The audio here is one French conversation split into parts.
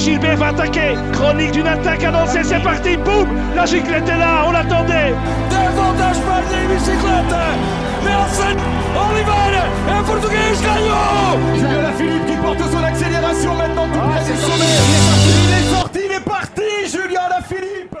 Gilbert va attaquer. Chronique d'une attaque annoncée, c'est parti. Boum La giclette est là, on l'attendait. Dévoltage par les bicyclettes. Nelson Oliveira et Portugais gagnant Julien Philippe qui porte son accélération maintenant tout près du sommet. Il est sorti, il est sorti, il est parti, Julien Philippe.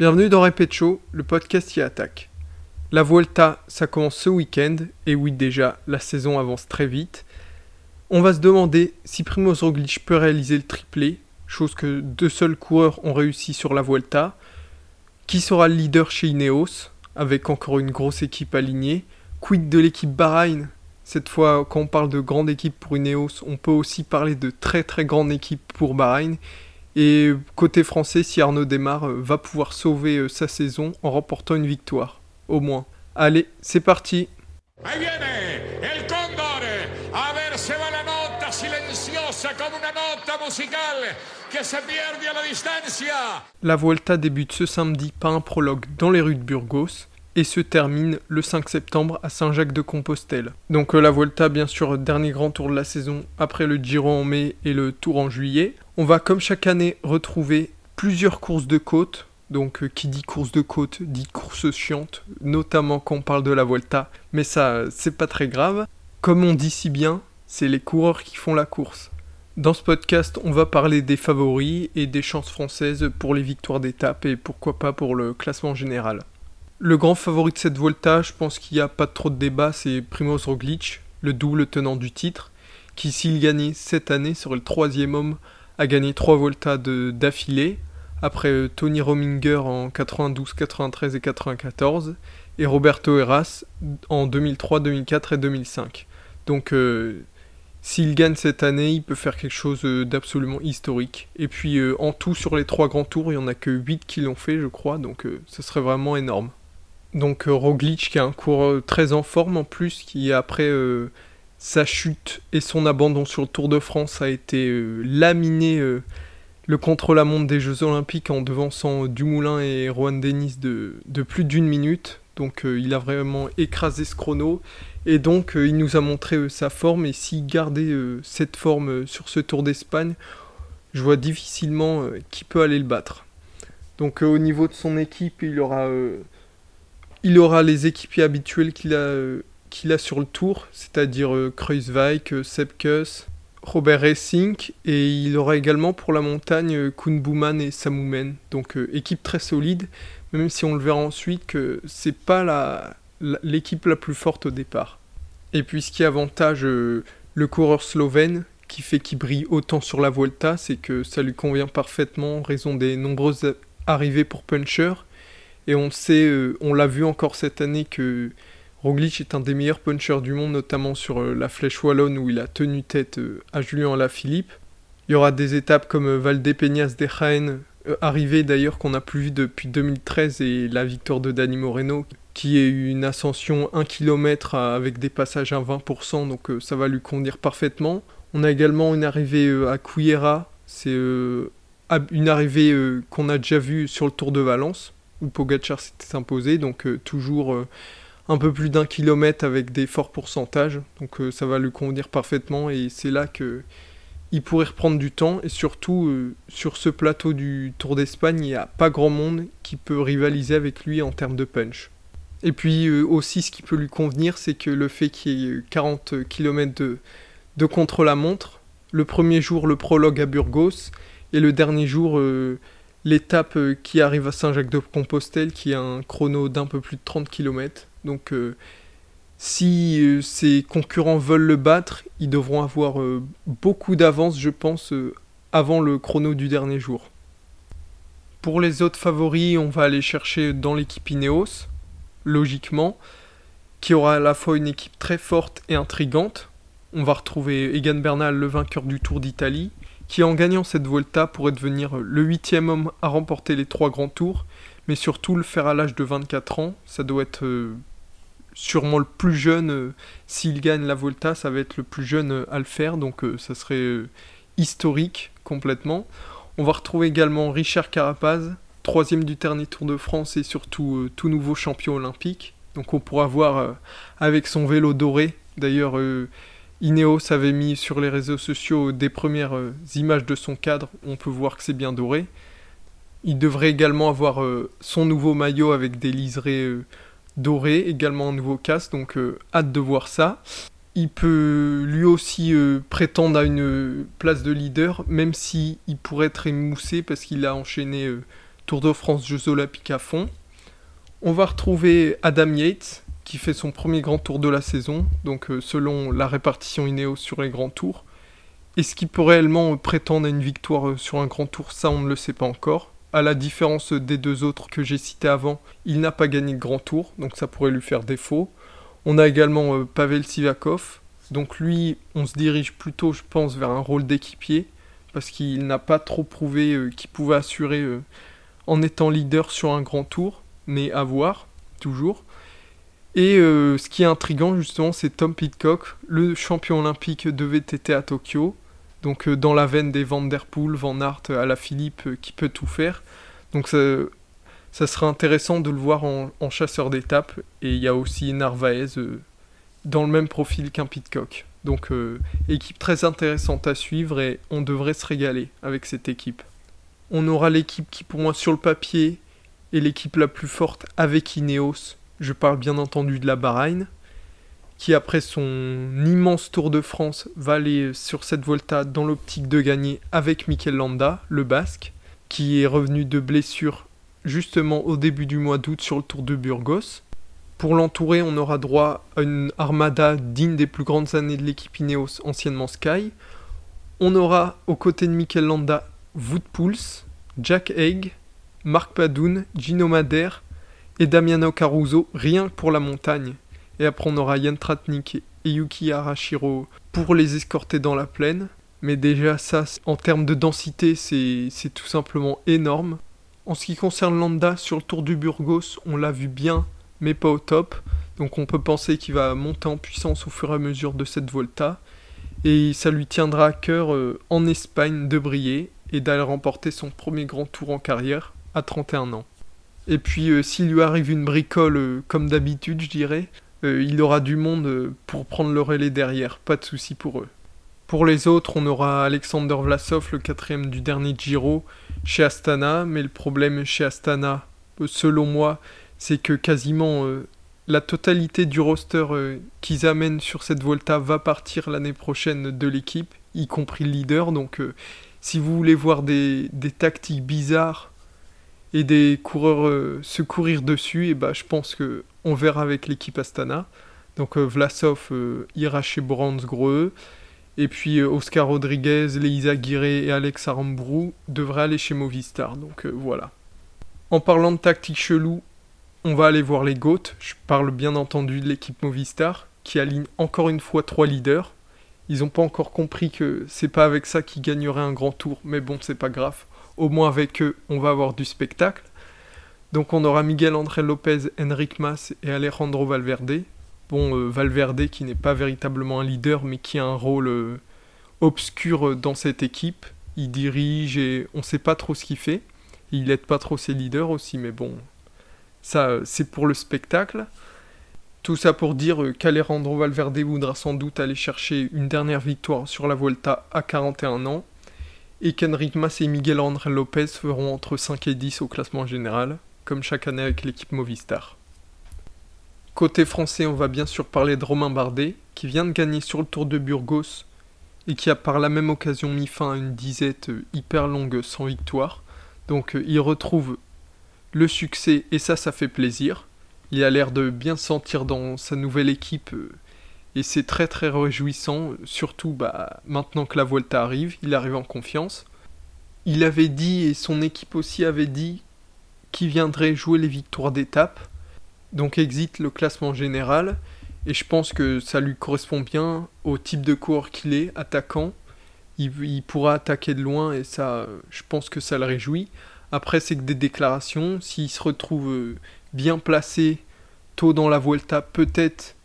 Bienvenue dans Répète Show, le podcast qui attaque. La Vuelta, ça commence ce week-end, et oui déjà, la saison avance très vite. On va se demander si Primoz Roglic peut réaliser le triplé, chose que deux seuls coureurs ont réussi sur la Vuelta. Qui sera le leader chez Ineos, avec encore une grosse équipe alignée? Quid de l'équipe Bahreïn? Cette fois, quand on parle de grande équipe pour Ineos, on peut aussi parler de très très grande équipe pour Bahreïn. Et côté français, si Arnaud démarre, euh, va pouvoir sauver euh, sa saison en remportant une victoire, au moins. Allez, c'est parti la distancia. Vuelta débute ce samedi par un prologue dans les rues de Burgos et se termine le 5 septembre à Saint-Jacques-de-Compostelle. Donc euh, la Vuelta, bien sûr, dernier grand tour de la saison après le Giro en mai et le Tour en juillet. On va comme chaque année retrouver plusieurs courses de côte. Donc euh, qui dit course de côte dit course chiante, notamment quand on parle de la Vuelta, mais ça c'est pas très grave. Comme on dit si bien, c'est les coureurs qui font la course. Dans ce podcast, on va parler des favoris et des chances françaises pour les victoires d'étape et pourquoi pas pour le classement général. Le grand favori de cette Volta, je pense qu'il n'y a pas trop de débat, c'est Primoz Roglic, le double tenant du titre, qui s'il gagnait cette année serait le troisième homme à gagner trois Voltas d'affilée, après euh, Tony Rominger en 92, 93 et 94, et Roberto Heras en 2003, 2004 et 2005. Donc euh, s'il gagne cette année, il peut faire quelque chose euh, d'absolument historique. Et puis euh, en tout sur les trois grands tours, il n'y en a que 8 qui l'ont fait, je crois, donc euh, ce serait vraiment énorme. Donc Roglic qui a un coureur très en forme en plus, qui après sa chute et son abandon sur le Tour de France a été laminé le contre-la-montre des Jeux Olympiques en devançant Dumoulin et Rohan Dennis de, de plus d'une minute. Donc euh, il a vraiment écrasé ce chrono. Et donc euh, il nous a montré euh, sa forme. Et s'il gardait cette forme sur ce Tour d'Espagne, je vois difficilement qui peut aller le battre. Donc au niveau de son équipe, il aura, les équipiers habituels qu'il a, sur le Tour, c'est-à-dire euh, Sepkus, Robert Racing. Et il aura également pour la montagne Koen Bouman et Samoumen. Donc équipe très solide, même si on le verra ensuite que c'est pas la, l'équipe la plus forte au départ. Et puis ce qui avantage euh, le coureur slovène, qui fait qu'il brille autant sur la Vuelta, c'est que ça lui convient parfaitement en raison des nombreuses arrivées pour Puncher. Et on sait, euh, on l'a vu encore cette année que Roglic est un des meilleurs punchers du monde, notamment sur euh, la flèche wallonne où il a tenu tête à Julien Alaphilippe. Il y aura des étapes comme Valdepeñas de Jaén, arrivée d'ailleurs qu'on n'a plus vu depuis 2013 et la victoire de Dani Moreno qui est une ascension 1 km avec des passages à 20%, donc euh, ça va lui convenir parfaitement. On a également une arrivée euh, à Cuillera, c'est euh, une arrivée euh, qu'on a déjà vue sur le Tour de Valence, où Pogacar s'était imposé, donc euh, toujours euh, un peu plus d'un kilomètre avec des forts pourcentages, donc euh, ça va lui convenir parfaitement, et c'est là que il pourrait reprendre du temps, et surtout euh, sur ce plateau du Tour d'Espagne, il n'y a pas grand monde qui peut rivaliser avec lui en termes de punch. Et puis euh, aussi ce qui peut lui convenir, c'est que le fait qu'il y ait 40 km de, contre-la-montre, le premier jour le prologue à Burgos, et le dernier jour euh, l'étape qui arrive à Saint-Jacques-de-Compostelle, qui a un chrono d'un peu plus de 30 km. Donc si euh, ses concurrents veulent le battre, ils devront avoir euh, beaucoup d'avance, je pense, euh, avant le chrono du dernier jour. Pour les autres favoris, on va aller chercher dans l'équipe Ineos, logiquement, qui aura à la fois une équipe très forte et intrigante. On va retrouver Egan Bernal, le vainqueur du Tour d'Italie, qui en gagnant cette Volta pourrait devenir le huitième homme à remporter les trois grands tours, mais surtout le faire à l'âge de 24 ans. Ça doit être sûrement le plus jeune, euh, s'il gagne la Volta, ça va être le plus jeune euh, à le faire, donc euh, ça serait historique complètement. On va retrouver également Richard Carapaz, troisième du dernier Tour de France et surtout tout nouveau champion olympique. Donc on pourra voir avec son vélo doré. D'ailleurs, Ineos avait mis sur les réseaux sociaux des premières images de son cadre, on peut voir que c'est bien doré. Il devrait également avoir son nouveau maillot avec des liserés euh, dorés, également un nouveau casque, donc hâte de voir ça. Il peut lui aussi prétendre à une place de leader, même si il pourrait être émoussé parce qu'il a enchaîné Tour de France, Jeux Olympiques à fond. On va retrouver Adam Yates, qui fait son premier grand tour de la saison, donc euh, selon la répartition Ineos sur les grands tours. Est-ce qu'il peut réellement prétendre à une victoire euh, sur un grand tour? Ça, on ne le sait pas encore. À la différence des deux autres que j'ai cités avant, il n'a pas gagné de grand tour, donc ça pourrait lui faire défaut. On a également euh, Pavel Sivakov, donc lui, on se dirige plutôt, je pense, vers un rôle d'équipier, parce qu'il n'a pas trop prouvé qu'il pouvait assurer en étant leader sur un grand tour, mais à voir, toujours. Et euh, ce qui est intriguant justement, c'est Tom Pitcock, le champion olympique de VTT à Tokyo. Donc euh, dans la veine des Van Der Poel, Van Aert, à la Philippe, euh, qui peut tout faire. Donc ça, ça sera intéressant de le voir en, chasseur d'étape. Et il y a aussi Narvaez dans le même profil qu'un Pitcock. Donc équipe très intéressante à suivre et on devrait se régaler avec cette équipe. On aura l'équipe qui pour moi sur le papier est l'équipe la plus forte avec Ineos je parle bien entendu de la Bahreïn, qui après son immense Tour de France va aller sur cette Volta dans l'optique de gagner avec Mikel Landa, le Basque, qui est revenu de blessure justement au début du mois d'août sur le Tour de Burgos. Pour l'entourer, on aura droit à une armada digne des plus grandes années de l'équipe Ineos, anciennement Sky. On aura aux côtés de Mikel Landa Pouls, Jack Haig, Marc Padoun, Gino Madère, et Damiano Caruso, rien que pour la montagne. Et après, on aura Yann Tratnik et Yuki Arashiro pour les escorter dans la plaine. Mais déjà, ça, en termes de densité, c'est tout simplement énorme. En ce qui concerne Landa, sur le Tour du Burgos, on l'a vu bien, mais pas au top. Donc on peut penser qu'il va monter en puissance au fur et à mesure de cette Volta. Et ça lui tiendra à cœur euh, en Espagne de briller et d'aller remporter son premier grand tour en carrière à 31 ans. Et puis euh, s'il lui arrive une bricole euh, comme d'habitude, je dirais, euh, il aura du monde pour prendre le relais derrière, pas de souci pour eux. Pour les autres, on aura Alexander Vlasov, le quatrième du dernier Giro, chez Astana, mais le problème chez Astana, selon moi, c'est que quasiment la totalité du roster qu'ils amènent sur cette Volta va partir l'année prochaine de l'équipe, y compris le leader. Donc, si vous voulez voir des, des tactiques bizarres et des coureurs euh, se courir dessus, et bah, je pense que on verra avec l'équipe Astana. Donc euh, Vlasov euh, ira chez Brands et puis Oscar Rodriguez, Leisa Guiré et Alex Arambrou devraient aller chez Movistar. Donc voilà. En parlant de tactique chelou, on va aller voir les GOAT. Je parle bien entendu de l'équipe Movistar, qui aligne encore une fois trois leaders. Ils n'ont pas encore compris que c'est pas avec ça qu'ils gagneraient un grand tour, mais bon, c'est pas grave au moins avec eux, on va avoir du spectacle. Donc on aura Miguel André Lopez, Enric Mas et Alejandro Valverde. Bon, euh, Valverde qui n'est pas véritablement un leader, mais qui a un rôle euh, obscur euh, dans cette équipe. Il dirige et on ne sait pas trop ce qu'il fait. Il n'aide pas trop ses leaders aussi, mais bon, ça c'est pour le spectacle. Tout ça pour dire qu'Alejandro Valverde voudra sans doute aller chercher une dernière victoire sur la Volta à 41 ans et qu'Enric Mas et Miguel André Lopez feront entre 5 et 10 au classement général, comme chaque année avec l'équipe Movistar. Côté français, on va bien sûr parler de Romain Bardet, qui vient de gagner sur le Tour de Burgos et qui a par la même occasion mis fin à une disette hyper longue sans victoire. Donc euh, il retrouve le succès et ça, ça fait plaisir. Il a l'air de bien sentir dans sa nouvelle équipe euh, et c'est très très réjouissant, surtout bah, maintenant que la Volta arrive, il arrive en confiance. Il avait dit, et son équipe aussi avait dit, qu'il viendrait jouer les victoires d'étape. Donc exit le classement général, et je pense que ça lui correspond bien au type de coureur qu'il est, attaquant. Il, pourra attaquer de loin, et ça, je pense que ça le réjouit. Après, c'est que des déclarations. S'il se retrouve euh, bien placé tôt dans la Volta, peut-être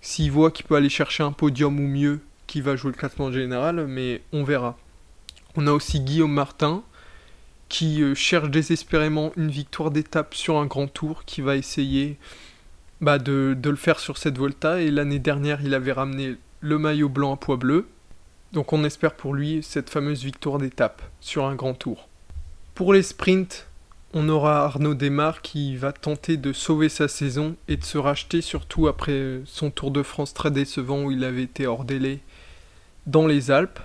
s'il voit qu'il peut aller chercher un podium ou mieux, qui va jouer le classement général, mais on verra. On a aussi Guillaume Martin, qui euh, cherche désespérément une victoire d'étape sur un grand tour, qui va essayer bah, de, le faire sur cette Volta. Et l'année dernière, il avait ramené le maillot blanc à poids bleu. Donc on espère pour lui cette fameuse victoire d'étape sur un grand tour. Pour les sprints, on aura Arnaud Desmar qui va tenter de sauver sa saison et de se racheter surtout après son Tour de France très décevant où il avait été hors délai dans les Alpes.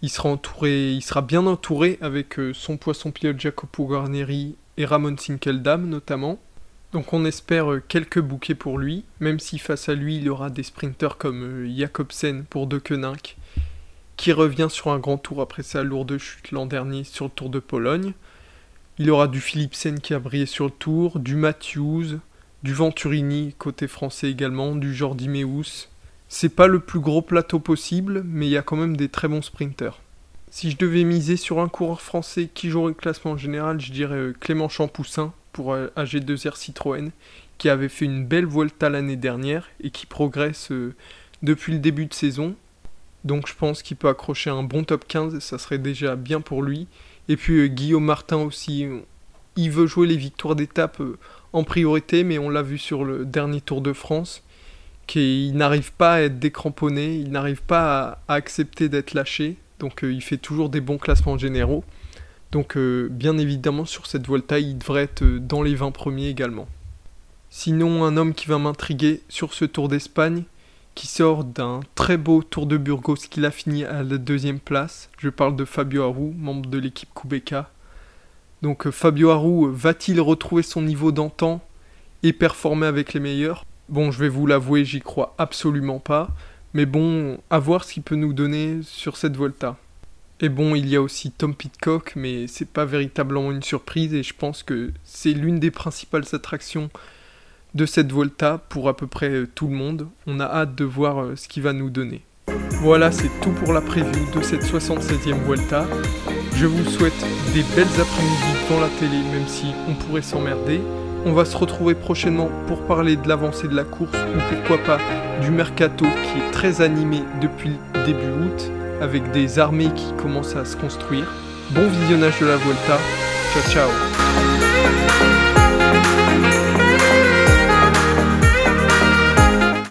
Il sera, bien entouré avec euh, son poisson pilote Jacopo Guarneri et Ramon Sinkeldam notamment. Donc on espère euh, quelques bouquets pour lui, même si face à lui il aura des sprinteurs comme euh, Jacobsen pour De Koninck, qui revient sur un grand tour après sa lourde chute l'an dernier sur le Tour de Pologne. Il aura du Philipsen qui a brillé sur le Tour, du Matthews, du Venturini côté français également, du Jordi Meus. C'est pas le plus gros plateau possible, mais il y a quand même des très bons sprinteurs. Si je devais miser sur un coureur français qui jouerait le classement général, je dirais euh, Clément Champoussin pour euh, AG2R Citroën, qui avait fait une belle Volta l'année dernière et qui progresse euh, depuis le début de saison. Donc je pense qu'il peut accrocher un bon top 15 et ça serait déjà bien pour lui. Et puis Guillaume Martin aussi, il veut jouer les victoires d'étape en priorité, mais on l'a vu sur le dernier Tour de France, qu'il n'arrive pas à être décramponné, il n'arrive pas à accepter d'être lâché donc euh, il fait toujours des bons classements généraux. Donc euh, bien évidemment sur cette Volta, il devrait être euh, dans les 20 premiers également. Sinon, un homme qui va m'intriguer sur ce Tour d'Espagne, qui sort d'un très beau Tour de Burgos qu'il a fini à la deuxième place. Je parle de Fabio Aru, membre de l'équipe Kubeka. Donc Fabio Aru va-t-il retrouver son niveau d'antan et performer avec les meilleurs? Bon, je vais vous l'avouer, j'y crois absolument pas. Mais bon, à voir ce qu'il peut nous donner sur cette Volta. Et bon, il y a aussi Tom Pitcock, mais c'est pas véritablement une surprise et je pense que c'est l'une des principales attractions de cette Volta pour à peu près tout le monde. On a hâte de voir euh, ce qu'il va nous donner. Voilà, c'est tout pour la preview de cette 76e Volta. Je vous souhaite des belles après-midi dans la télé, même si on pourrait s'emmerder. On va se retrouver prochainement pour parler de l'avancée de la course ou pourquoi pas du mercato qui est très animé depuis début août avec des armées qui commencent à se construire. Bon visionnage de la Volta. Ciao ciao